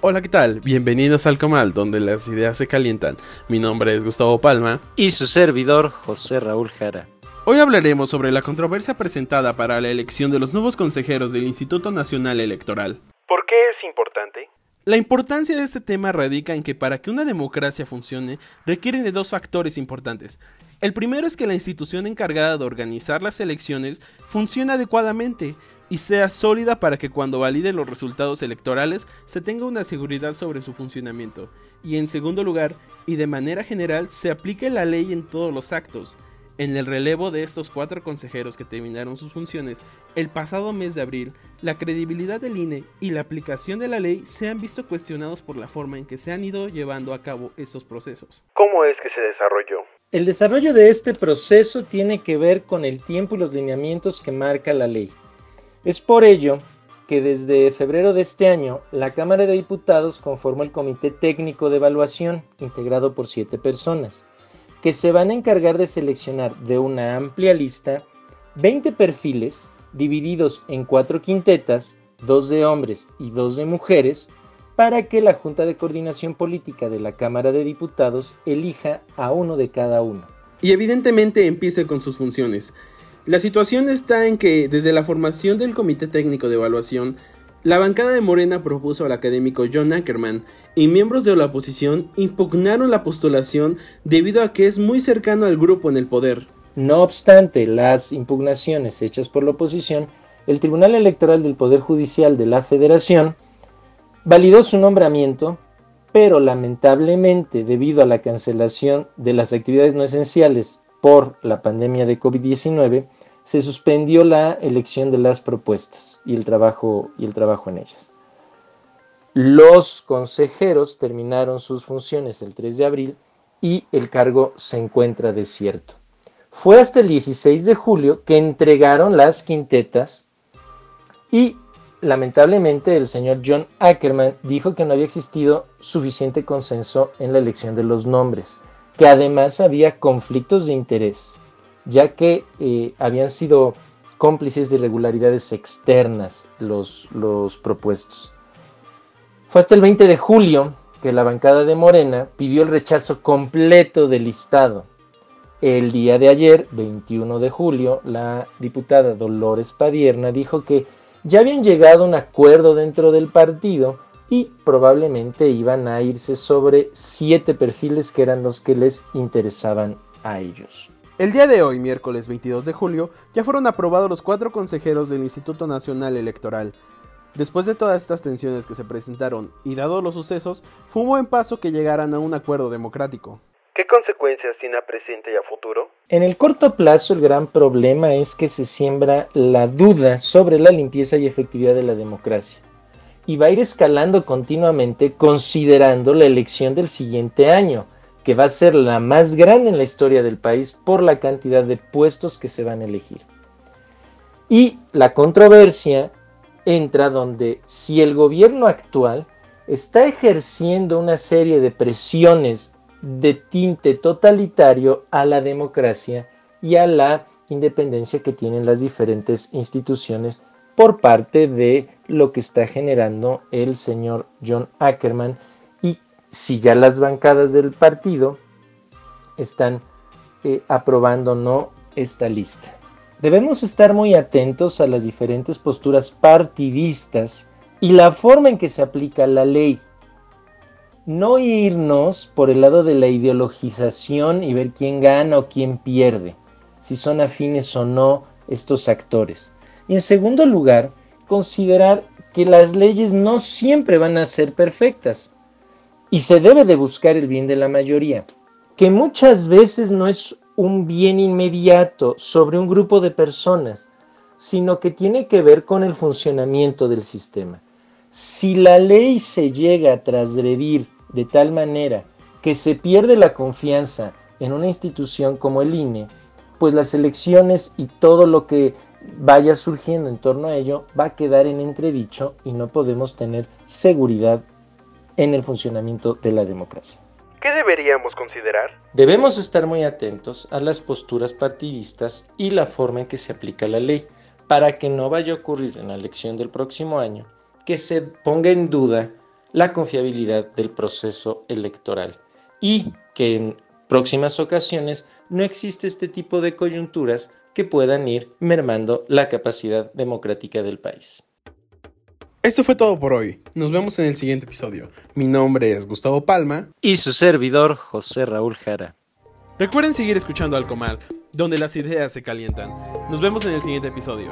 Hola, ¿qué tal? Bienvenidos al Comal, donde las ideas se calientan. Mi nombre es Gustavo Palma. Y su servidor, José Raúl Jara. Hoy hablaremos sobre la controversia presentada para la elección de los nuevos consejeros del Instituto Nacional Electoral. ¿Por qué es importante? La importancia de este tema radica en que para que una democracia funcione requiere de dos factores importantes. El primero es que la institución encargada de organizar las elecciones funcione adecuadamente y sea sólida para que cuando valide los resultados electorales se tenga una seguridad sobre su funcionamiento. Y en segundo lugar, y de manera general, se aplique la ley en todos los actos. En el relevo de estos cuatro consejeros que terminaron sus funciones el pasado mes de abril, la credibilidad del INE y la aplicación de la ley se han visto cuestionados por la forma en que se han ido llevando a cabo estos procesos. ¿Cómo es que se desarrolló? El desarrollo de este proceso tiene que ver con el tiempo y los lineamientos que marca la ley. Es por ello que desde febrero de este año la Cámara de Diputados conformó el Comité Técnico de Evaluación, integrado por siete personas, que se van a encargar de seleccionar de una amplia lista 20 perfiles divididos en cuatro quintetas, dos de hombres y dos de mujeres, para que la Junta de Coordinación Política de la Cámara de Diputados elija a uno de cada uno. Y evidentemente empiece con sus funciones. La situación está en que desde la formación del Comité Técnico de Evaluación, la bancada de Morena propuso al académico John Ackerman y miembros de la oposición impugnaron la postulación debido a que es muy cercano al grupo en el poder. No obstante las impugnaciones hechas por la oposición, el Tribunal Electoral del Poder Judicial de la Federación validó su nombramiento, pero lamentablemente debido a la cancelación de las actividades no esenciales por la pandemia de COVID-19, se suspendió la elección de las propuestas y el trabajo, y el trabajo en ellas. Los consejeros terminaron sus funciones el 3 de abril y el cargo se encuentra desierto. Fue hasta el 16 de julio que entregaron las quintetas y lamentablemente el señor John Ackerman dijo que no había existido suficiente consenso en la elección de los nombres, que además había conflictos de interés ya que eh, habían sido cómplices de irregularidades externas los, los propuestos. Fue hasta el 20 de julio que la bancada de Morena pidió el rechazo completo del listado. El día de ayer, 21 de julio, la diputada Dolores Padierna dijo que ya habían llegado a un acuerdo dentro del partido y probablemente iban a irse sobre siete perfiles que eran los que les interesaban a ellos. El día de hoy, miércoles 22 de julio, ya fueron aprobados los cuatro consejeros del Instituto Nacional Electoral. Después de todas estas tensiones que se presentaron y dado los sucesos, fue un buen paso que llegaran a un acuerdo democrático. ¿Qué consecuencias tiene a presente y a futuro? En el corto plazo el gran problema es que se siembra la duda sobre la limpieza y efectividad de la democracia. Y va a ir escalando continuamente considerando la elección del siguiente año, que va a ser la más grande en la historia del país por la cantidad de puestos que se van a elegir. Y la controversia entra donde si el gobierno actual está ejerciendo una serie de presiones de tinte totalitario a la democracia y a la independencia que tienen las diferentes instituciones por parte de lo que está generando el señor John Ackerman si ya las bancadas del partido están eh, aprobando o no esta lista. Debemos estar muy atentos a las diferentes posturas partidistas y la forma en que se aplica la ley. No irnos por el lado de la ideologización y ver quién gana o quién pierde, si son afines o no estos actores. Y en segundo lugar, considerar que las leyes no siempre van a ser perfectas y se debe de buscar el bien de la mayoría, que muchas veces no es un bien inmediato sobre un grupo de personas, sino que tiene que ver con el funcionamiento del sistema. Si la ley se llega a transgredir de tal manera que se pierde la confianza en una institución como el INE, pues las elecciones y todo lo que vaya surgiendo en torno a ello va a quedar en entredicho y no podemos tener seguridad en el funcionamiento de la democracia. ¿Qué deberíamos considerar? Debemos estar muy atentos a las posturas partidistas y la forma en que se aplica la ley, para que no vaya a ocurrir en la elección del próximo año que se ponga en duda la confiabilidad del proceso electoral y que en próximas ocasiones no existe este tipo de coyunturas que puedan ir mermando la capacidad democrática del país. Esto fue todo por hoy. Nos vemos en el siguiente episodio. Mi nombre es Gustavo Palma. Y su servidor, José Raúl Jara. Recuerden seguir escuchando Alcomal, donde las ideas se calientan. Nos vemos en el siguiente episodio.